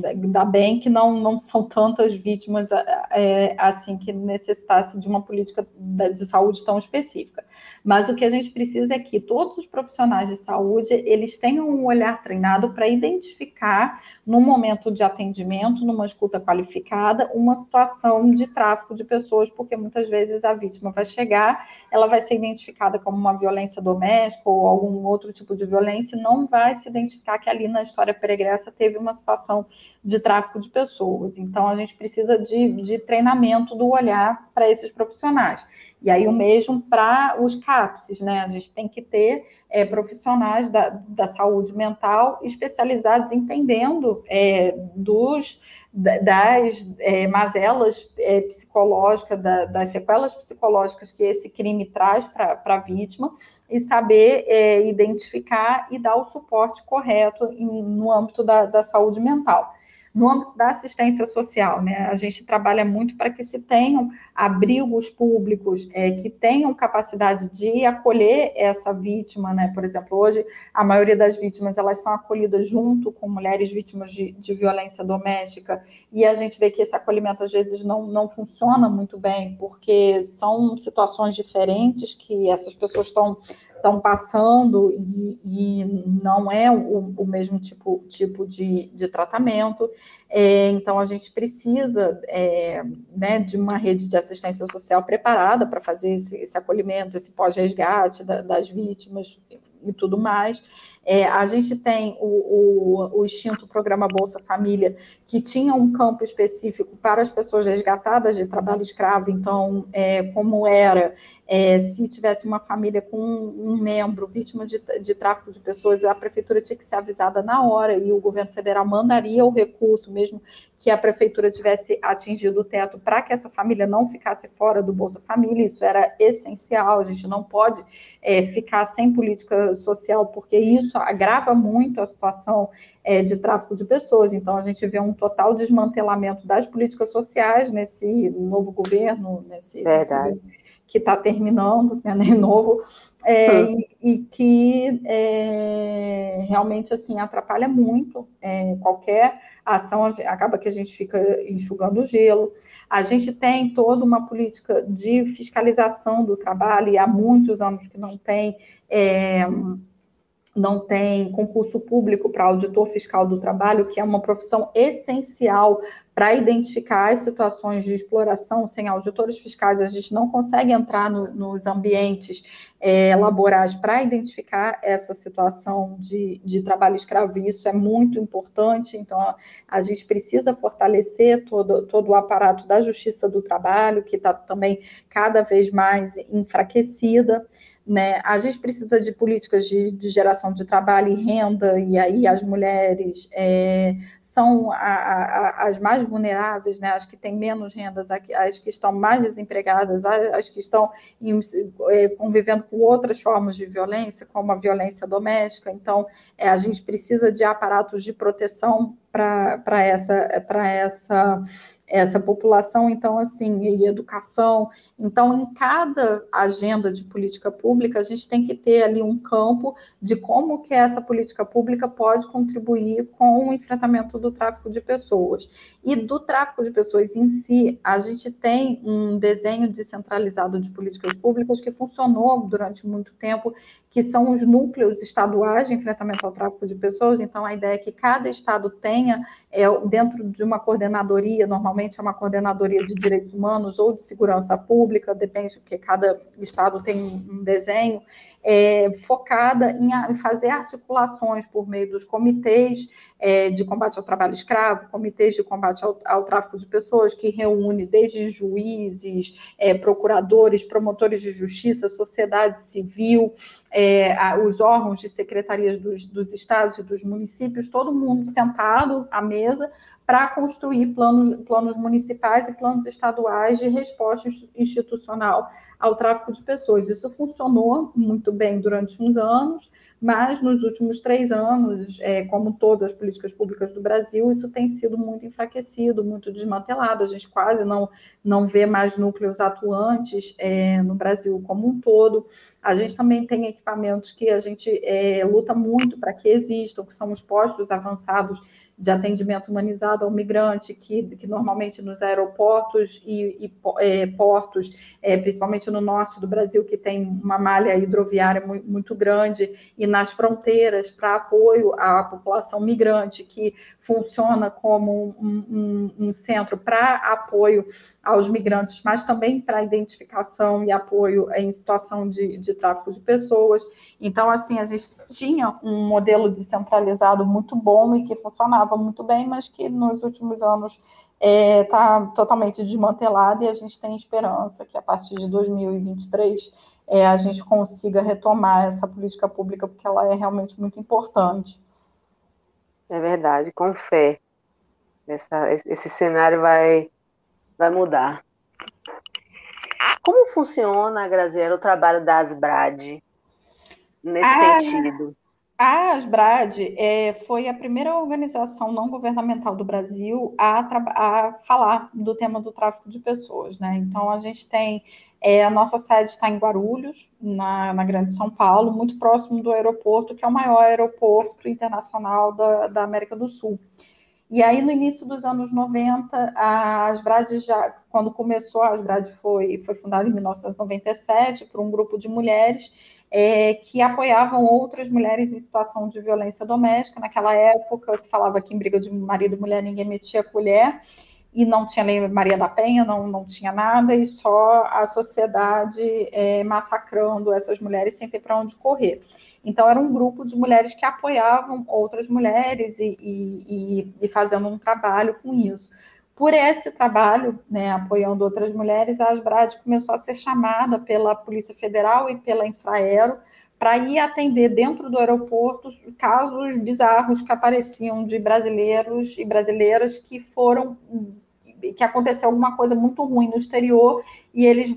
ainda bem que não, não são tantas vítimas é, assim que necessitasse de uma política de saúde tão específica. Mas o que a gente precisa é que todos os profissionais de saúde eles tenham um olhar treinado para identificar no momento de atendimento, numa escuta qualificada, uma situação de tráfico de pessoas, porque muitas vezes a vítima vai chegar, ela vai ser identificada como uma violência doméstica ou algum outro tipo de violência, e não vai se identificar que ali na história peregressa teve teve uma situação de tráfico de pessoas. Então, a gente precisa de, de treinamento do olhar para esses profissionais. E aí, o mesmo para os CAPSs, né? A gente tem que ter é, profissionais da, da saúde mental especializados, entendendo é, dos das é, mazelas é, psicológicas, da, das sequelas psicológicas que esse crime traz para a vítima e saber é, identificar e dar o suporte correto em, no âmbito da, da saúde mental. No âmbito da assistência social, né, a gente trabalha muito para que se tenham abrigos públicos é, que tenham capacidade de acolher essa vítima, né? Por exemplo, hoje a maioria das vítimas elas são acolhidas junto com mulheres vítimas de, de violência doméstica e a gente vê que esse acolhimento às vezes não, não funciona muito bem porque são situações diferentes que essas pessoas estão estão passando e, e, não é o, o mesmo tipo, tipo de, de tratamento. É, então, a gente precisa é, né, de uma rede de assistência social preparada para fazer esse, esse, acolhimento, esse pós-resgate da, das vítimas e tudo mais. É, a gente tem o, o, o extinto programa Bolsa Família, que tinha um campo específico para as pessoas resgatadas de trabalho escravo. Então, é, como era, é, se tivesse uma família com um, um membro vítima de, de, tráfico de pessoas, a prefeitura tinha que ser avisada na hora e o governo federal mandaria o recurso, mesmo que a prefeitura tivesse atingido o teto, para que essa família não ficasse fora do Bolsa Família. Isso era essencial. A gente não pode é, ficar sem política social, porque isso agrava muito a situação é, de tráfico de pessoas. Então, a gente vê um total desmantelamento das políticas sociais nesse novo governo, nesse, nesse governo que está terminando, né, novo, é, hum. e, e, que é, realmente assim atrapalha muito é, qualquer ação acaba que a gente fica enxugando o gelo. A gente tem toda uma política de fiscalização do trabalho, e há muitos anos que não tem. É, não tem concurso público para auditor fiscal do trabalho, que é uma profissão essencial para identificar as situações de exploração. Sem auditores fiscais, a gente não consegue entrar no, nos ambientes é, laborais para identificar essa situação de, de trabalho escravo, isso é muito importante. Então, a, a gente precisa fortalecer todo, todo o aparato da justiça do trabalho, que está também cada vez mais enfraquecida. Né? A gente precisa de políticas de, de, geração de trabalho e renda, e aí as mulheres é, são a, a, as mais vulneráveis, né? as que têm menos rendas, as que estão mais desempregadas, as que estão em, é, convivendo com outras formas de violência, como a violência doméstica. Então, é, a gente precisa de aparatos de proteção para essa, essa essa população, então, assim, e educação. Então, em cada agenda de política pública, a gente tem que ter ali um campo de como que essa política pública pode contribuir com o enfrentamento do tráfico de pessoas. E do tráfico de pessoas em si, a gente tem um desenho descentralizado de políticas públicas que funcionou durante muito tempo, que são os núcleos estaduais de enfrentamento ao tráfico de pessoas. Então, a ideia é que cada estado tenha, é, dentro de uma coordenadoria, normalmente, normalmente é uma coordenadoria de direitos humanos ou de segurança pública, depende, porque cada estado tem um desenho, é, focada em, fazer articulações por meio dos comitês é, de combate ao trabalho escravo, comitês de combate ao, ao tráfico de pessoas, que reúne desde juízes, é, procuradores, promotores de justiça, sociedade civil, é, a, os órgãos de secretarias dos, dos estados e dos municípios, todo mundo sentado à mesa para construir planos, planos municipais e planos estaduais de resposta institucional ao tráfico de pessoas. Isso funcionou muito bem durante uns anos, mas nos últimos três anos, é, como todas as políticas públicas do Brasil, isso tem sido muito enfraquecido, muito desmantelado. A gente quase não, não vê mais núcleos atuantes é, no Brasil como um todo. A gente também tem equipamentos que a gente é, luta muito para que existam, que são os postos avançados de atendimento humanizado ao migrante, que, que normalmente nos aeroportos e, e é, portos, é, principalmente no norte do Brasil, que tem uma malha hidroviária muito, grande, e nas fronteiras para apoio à população migrante, que funciona como um, um, um centro para apoio aos migrantes, mas também para identificação e apoio em situação de, de tráfico de pessoas. Então, assim, a gente tinha um modelo descentralizado muito bom e que funcionava muito bem, mas que nos últimos anos está é, tá totalmente desmantelado e a gente tem esperança que a partir de 2023 é, a gente consiga retomar essa política pública, porque ela é realmente muito importante. É verdade, com fé. Essa, esse cenário vai vai mudar. Como funciona, Graziela, o trabalho da Asbrad nesse ah, sentido? A Asbrad é, foi a primeira organização não governamental do Brasil a, a, falar do tema do tráfico de pessoas. Né? Então, a gente tem. É, a nossa sede está em Guarulhos, na, na, Grande São Paulo, muito próximo do aeroporto, que é o maior aeroporto internacional da, da América do Sul. E aí, no início dos anos 90, a Asbrad já, quando começou, a Asbrad foi, foi fundada em 1997 por um grupo de mulheres é, que apoiavam outras mulheres em situação de violência doméstica. Naquela época, se falava que em briga de marido e mulher ninguém metia colher, e não tinha lei Maria da Penha, não, não tinha nada, e só a sociedade é, massacrando essas mulheres sem ter para onde correr. Então, era um grupo de mulheres que apoiavam outras mulheres e, e, e fazendo um trabalho com isso. Por esse trabalho, né, apoiando outras mulheres, a Asbrad começou a ser chamada pela Polícia Federal e pela Infraero para ir atender dentro do aeroporto casos bizarros que apareciam de brasileiros e brasileiras que foram que aconteceu alguma coisa muito ruim no exterior e eles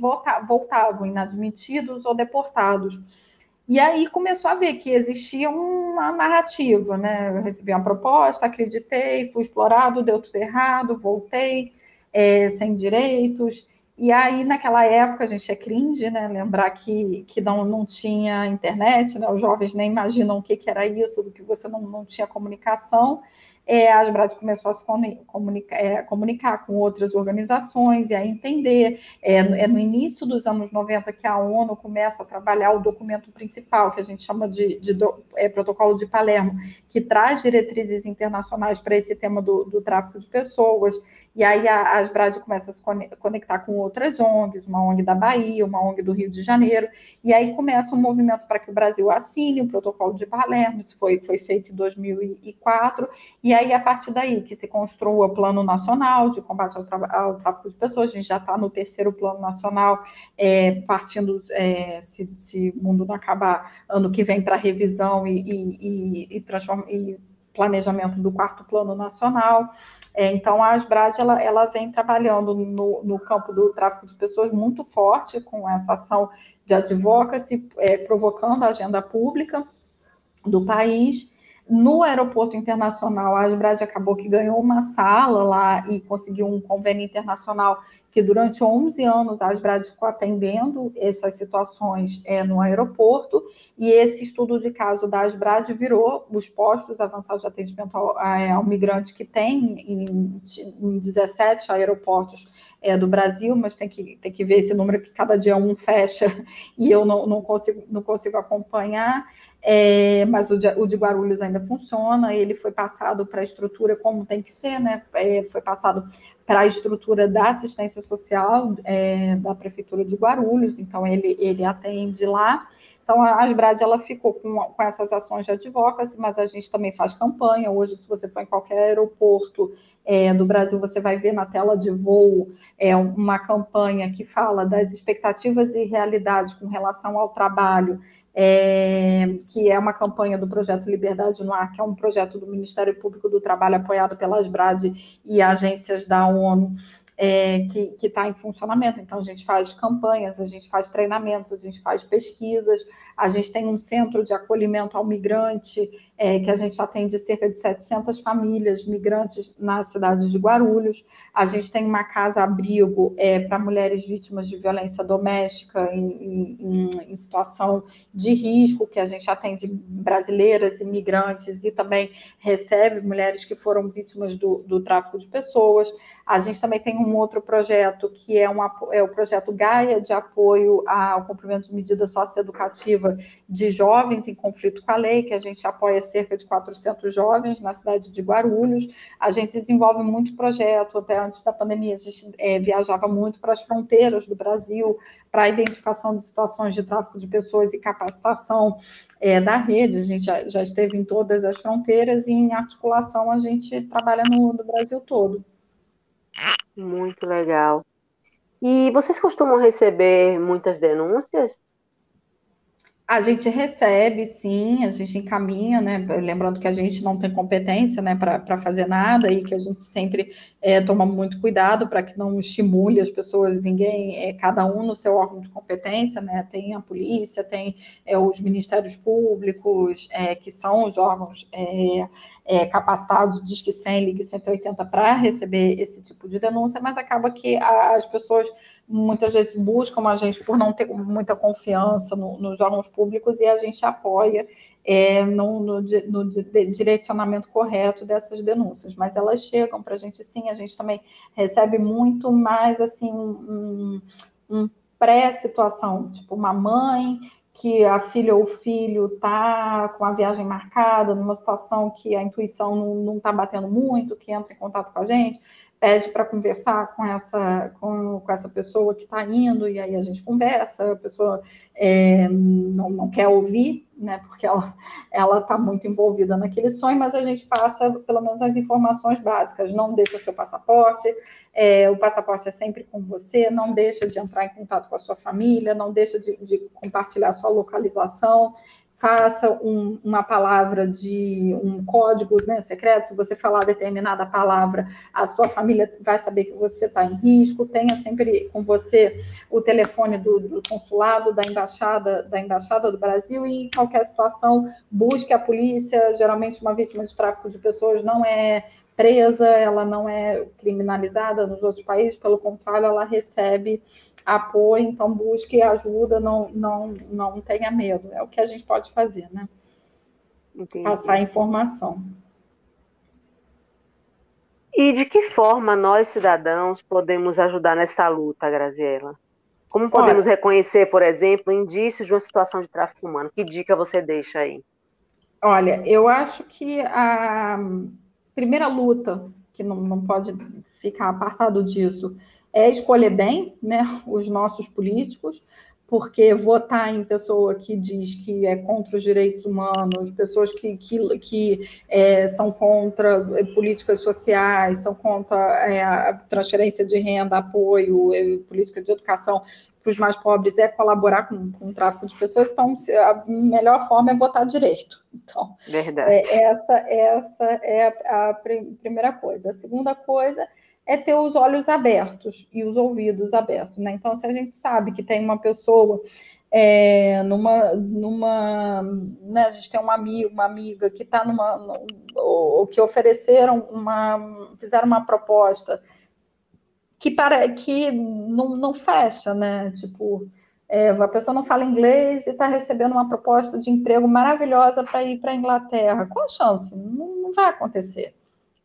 voltavam inadmitidos ou deportados. E aí começou a ver que existia uma narrativa, né? Eu recebi uma proposta, acreditei, fui explorado, deu tudo errado, voltei é, sem direitos. E aí, naquela época, a gente é cringe, né? Lembrar que, que não, não tinha internet, né? Os jovens nem imaginam o que, que era isso, do que você não, não tinha comunicação. É, a Asbrad começou a se comunicar, é, comunicar, com outras organizações e a entender. É, é, no início dos anos 90 que a ONU começa a trabalhar o documento principal, que a gente chama de, de do, é, Protocolo de Palermo, que traz diretrizes internacionais para esse tema do, do, tráfico de pessoas. E aí a, a Asbrad começa a se conectar com outras ONGs, uma ONG da Bahia, uma ONG do Rio de Janeiro, e aí começa um movimento para que o Brasil assine o Protocolo de Palermo, isso foi, foi feito em 2004, e aí, a partir daí, que se construa o Plano Nacional de Combate ao, ao Tráfico de Pessoas, a gente já está no terceiro Plano Nacional, é, partindo, é, se, o mundo não acabar, ano que vem para revisão e, e, e, e, planejamento do quarto Plano Nacional. É, então, a Asbrad, ela, ela vem trabalhando no, no campo do tráfico de pessoas muito forte, com essa ação de advocacy, é, provocando a agenda pública do país, no aeroporto internacional, a Asbrad acabou que ganhou uma sala lá e conseguiu um convênio internacional que durante 11 anos a Asbrad ficou atendendo essas situações é, no aeroporto, e esse estudo de caso da Asbrad virou os postos avançados de atendimento ao, ao migrante que tem em, em 17 aeroportos é, do Brasil, mas tem que, tem que ver esse número que cada dia um fecha e eu não, não, consigo, não consigo acompanhar. É, mas o de, o de, Guarulhos ainda funciona, ele foi passado para a estrutura como tem que ser, né? É, foi passado para a estrutura da assistência social é, da Prefeitura de Guarulhos, então ele, ele atende lá. Então, a Asbrad, ela ficou com, com essas ações de advocacy, mas a gente também faz campanha. Hoje, se você for em qualquer aeroporto é, do Brasil, você vai ver na tela de voo é, uma campanha que fala das expectativas e realidades com relação ao trabalho é, que é uma campanha do projeto Liberdade no Ar, que é um projeto do Ministério Público do Trabalho apoiado pela Asbrad e agências da ONU, é, que está em funcionamento. Então, a gente faz campanhas, a gente faz treinamentos, a gente faz pesquisas, a gente tem um centro de acolhimento ao migrante, é, que a gente atende cerca de 700 famílias migrantes na cidade de Guarulhos. A gente tem uma casa-abrigo é, para mulheres vítimas de violência doméstica em, em, em, situação de risco, que a gente atende brasileiras, imigrantes e também recebe mulheres que foram vítimas do, do tráfico de pessoas. A gente também tem um outro projeto, que é, um, é o projeto Gaia, de apoio ao cumprimento de medida socioeducativa de jovens em conflito com a lei, que a gente apoia cerca de 400 jovens na cidade de Guarulhos. A gente desenvolve muito projeto, até antes da pandemia, a gente é, viajava muito para as fronteiras do Brasil, para a identificação de situações de tráfico de pessoas e capacitação é, da rede. A gente já, já, esteve em todas as fronteiras e em articulação a gente trabalha no, no Brasil todo. Muito legal. E vocês costumam receber muitas denúncias? A gente recebe, sim, a gente encaminha, né? Lembrando que a gente não tem competência né, para fazer nada e que a gente sempre é, toma muito cuidado para que não estimule as pessoas, ninguém, é, cada um no seu órgão de competência, né? Tem a polícia, tem é, os ministérios públicos, é, que são os órgãos é, é, capacitados, diz que 100, ligue 180 para receber esse tipo de denúncia, mas acaba que a, as pessoas muitas vezes buscam a gente por não ter muita confiança no, nos órgãos públicos e a gente apoia é, no, no, no, direcionamento correto dessas denúncias, mas elas chegam para a gente sim, a gente também recebe muito mais assim um, um pré-situação, tipo uma mãe que a filha ou o filho está com a viagem marcada, numa situação que a intuição não está batendo muito, que entra em contato com a gente, pede para conversar com essa, com, com essa pessoa que está indo, e aí a gente conversa, a pessoa é, não, não quer ouvir, né, porque ela está muito envolvida naquele sonho, mas a gente passa pelo menos as informações básicas, não deixa seu passaporte, é, o passaporte é sempre com você, não deixa de entrar em contato com a sua família, não deixa de, de compartilhar sua localização, faça um, uma palavra de um código né, secreto, se você falar determinada palavra, a sua família vai saber que você está em risco, tenha sempre com você o telefone do, do, consulado, da embaixada, da embaixada do Brasil, e em qualquer situação, busque a polícia, geralmente uma vítima de tráfico de pessoas não é presa, ela não é criminalizada nos outros países, pelo contrário, ela recebe apoio, então busque ajuda, não, não, não tenha medo. É o que a gente pode fazer, né? Entendi. Passar informação. E de que forma nós, cidadãos, podemos ajudar nessa luta, Graziela? Como podemos Olha, reconhecer, por exemplo, indícios de uma situação de tráfico humano? Que dica você deixa aí? Olha, eu acho que a primeira luta, que não, não pode ficar apartado disso, é escolher bem né, os nossos políticos, porque votar em pessoa que diz que é contra os direitos humanos, pessoas que, que, que é, são contra é, políticas sociais, são contra é, a transferência de renda, apoio, é, política de educação para os mais pobres é colaborar com, com, o tráfico de pessoas, então a melhor forma é votar direito. Então, Verdade. É, essa, essa é a, a primeira coisa. A segunda coisa é ter os olhos abertos e os ouvidos abertos, né? Então, se a gente sabe que tem uma pessoa é, numa, numa, né, a gente tem uma amiga, uma amiga que está numa, ou que ofereceram uma, fizeram uma proposta que para que não, não fecha, né? Tipo, é, a pessoa não fala inglês e está recebendo uma proposta de emprego maravilhosa para ir para a Inglaterra. Qual a chance? Não, não vai acontecer,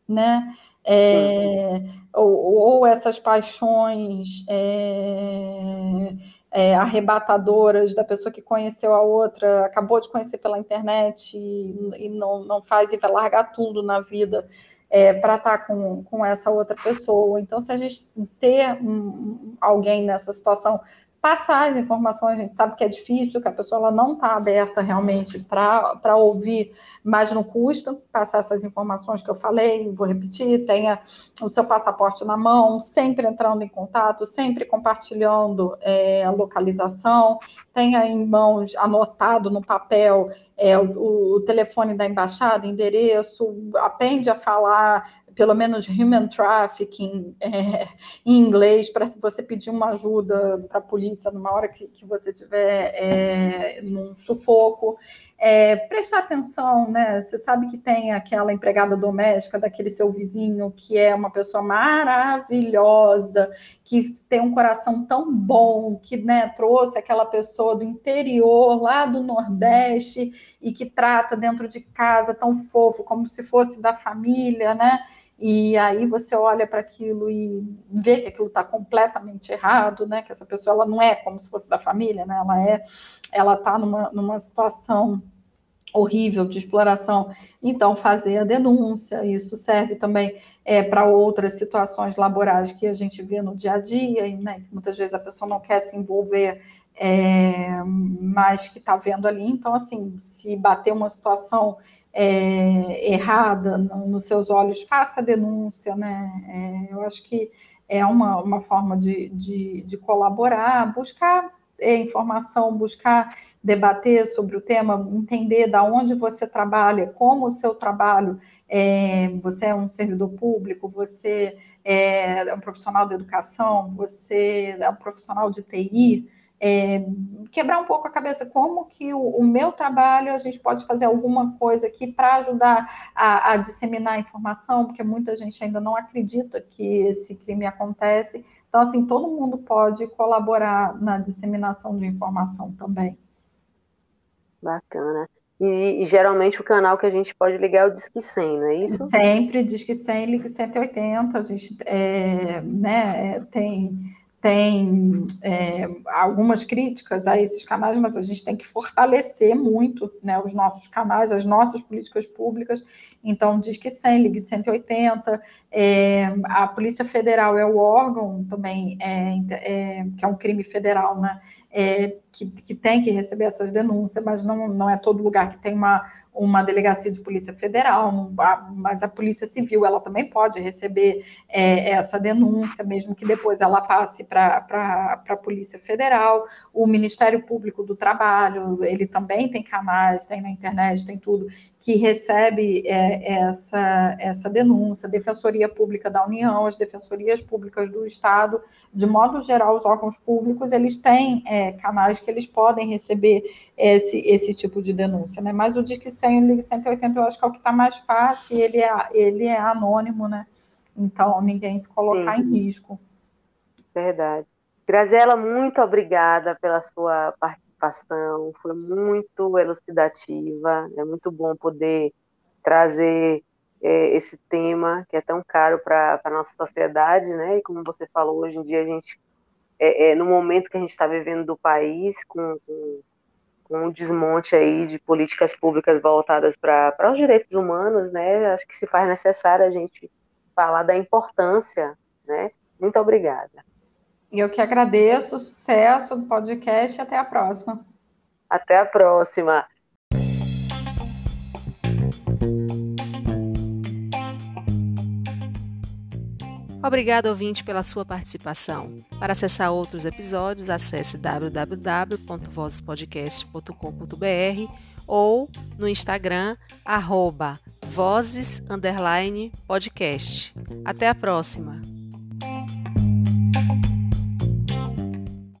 né? É, ou, ou, essas paixões é, é, arrebatadoras da pessoa que conheceu a outra, acabou de conhecer pela internet e, e não, não faz e vai largar tudo na vida é, para estar tá com, com essa outra pessoa. Então, se a gente ter um, alguém nessa situação passar as informações, a gente sabe que é difícil, que a pessoa não está aberta realmente para ouvir, mas não custa passar essas informações que eu falei, vou repetir, tenha o seu passaporte na mão, sempre entrando em contato, sempre compartilhando é, a localização, tenha em mãos, anotado no papel, é, o, o telefone da embaixada, endereço, aprende a falar pelo menos human trafficking é, em inglês, para você pedir uma ajuda para a polícia numa hora que, que você tiver é, num sufoco. É, prestar atenção, né? Você sabe que tem aquela empregada doméstica daquele seu vizinho que é uma pessoa maravilhosa, que tem um coração tão bom, que né, trouxe aquela pessoa do interior, lá do Nordeste, e que trata dentro de casa tão fofo, como se fosse da família, né? E aí você olha para aquilo e vê que aquilo está completamente errado, né? Que essa pessoa ela não é como se fosse da família, né? Ela é, ela está numa, numa situação horrível de exploração. Então fazer a denúncia. Isso serve também é, para outras situações laborais que a gente vê no dia a dia, e, né? Muitas vezes a pessoa não quer se envolver é, mas que está vendo ali. Então, assim, se bater uma situação é, errada no, nos seus olhos, faça a denúncia, né? É, eu acho que é uma, uma forma de, de, de colaborar, buscar é, informação, buscar debater sobre o tema, entender da onde você trabalha, como o seu trabalho, é, você é um servidor público, você é um profissional da educação, você é um profissional de TI, é, quebrar um pouco a cabeça como que o, o, meu trabalho a gente pode fazer alguma coisa aqui para ajudar a, a, disseminar a informação, porque muita gente ainda não acredita que esse crime acontece. Então, assim, todo mundo pode colaborar na disseminação de informação também. Bacana. E, e, geralmente o canal que a gente pode ligar é o Disque 100, não é isso? Sempre, Disque 100, ligue 180, a gente é, né, é, tem tem é, algumas críticas a esses canais, mas a gente tem que fortalecer muito né, os nossos canais, as nossas políticas públicas. Então, diz que 100, ligue 180. É, a Polícia Federal é o órgão também, é, é que é um crime federal, né? É, que, que, tem que receber essas denúncias, mas não, não é todo lugar que tem uma, uma delegacia de polícia federal, mas a polícia civil ela também pode receber é, essa denúncia, mesmo que depois ela passe para a polícia federal. O Ministério Público do Trabalho ele também tem canais, tem na internet, tem tudo que recebe é, essa, essa denúncia, Defensoria Pública da União, as defensorias públicas do Estado, de modo geral, os órgãos públicos, eles têm é, canais que eles podem receber esse, esse tipo de denúncia, né? Mas o Disque 100 e o Ligue 180 eu acho que é o que está mais fácil, ele é, ele é anônimo, né? Então, ninguém se colocar Sim. em risco. Verdade. Graziela, muito obrigada pela sua participação participação, foi muito elucidativa, é muito bom poder trazer é, esse tema que é tão caro para a nossa sociedade, né? E como você falou, hoje em dia a gente, é, é no momento que a gente está vivendo do país, com, com, com um desmonte aí de políticas públicas voltadas para os direitos humanos, né? Acho que se faz necessário a gente falar da importância, né? Muito obrigada. Eu que agradeço, sucesso do podcast e até a próxima. Até a próxima. Obrigado, ouvinte, pela sua participação. Para acessar outros episódios, acesse www.vozespodcast.com.br ou no Instagram, arroba. Até a próxima!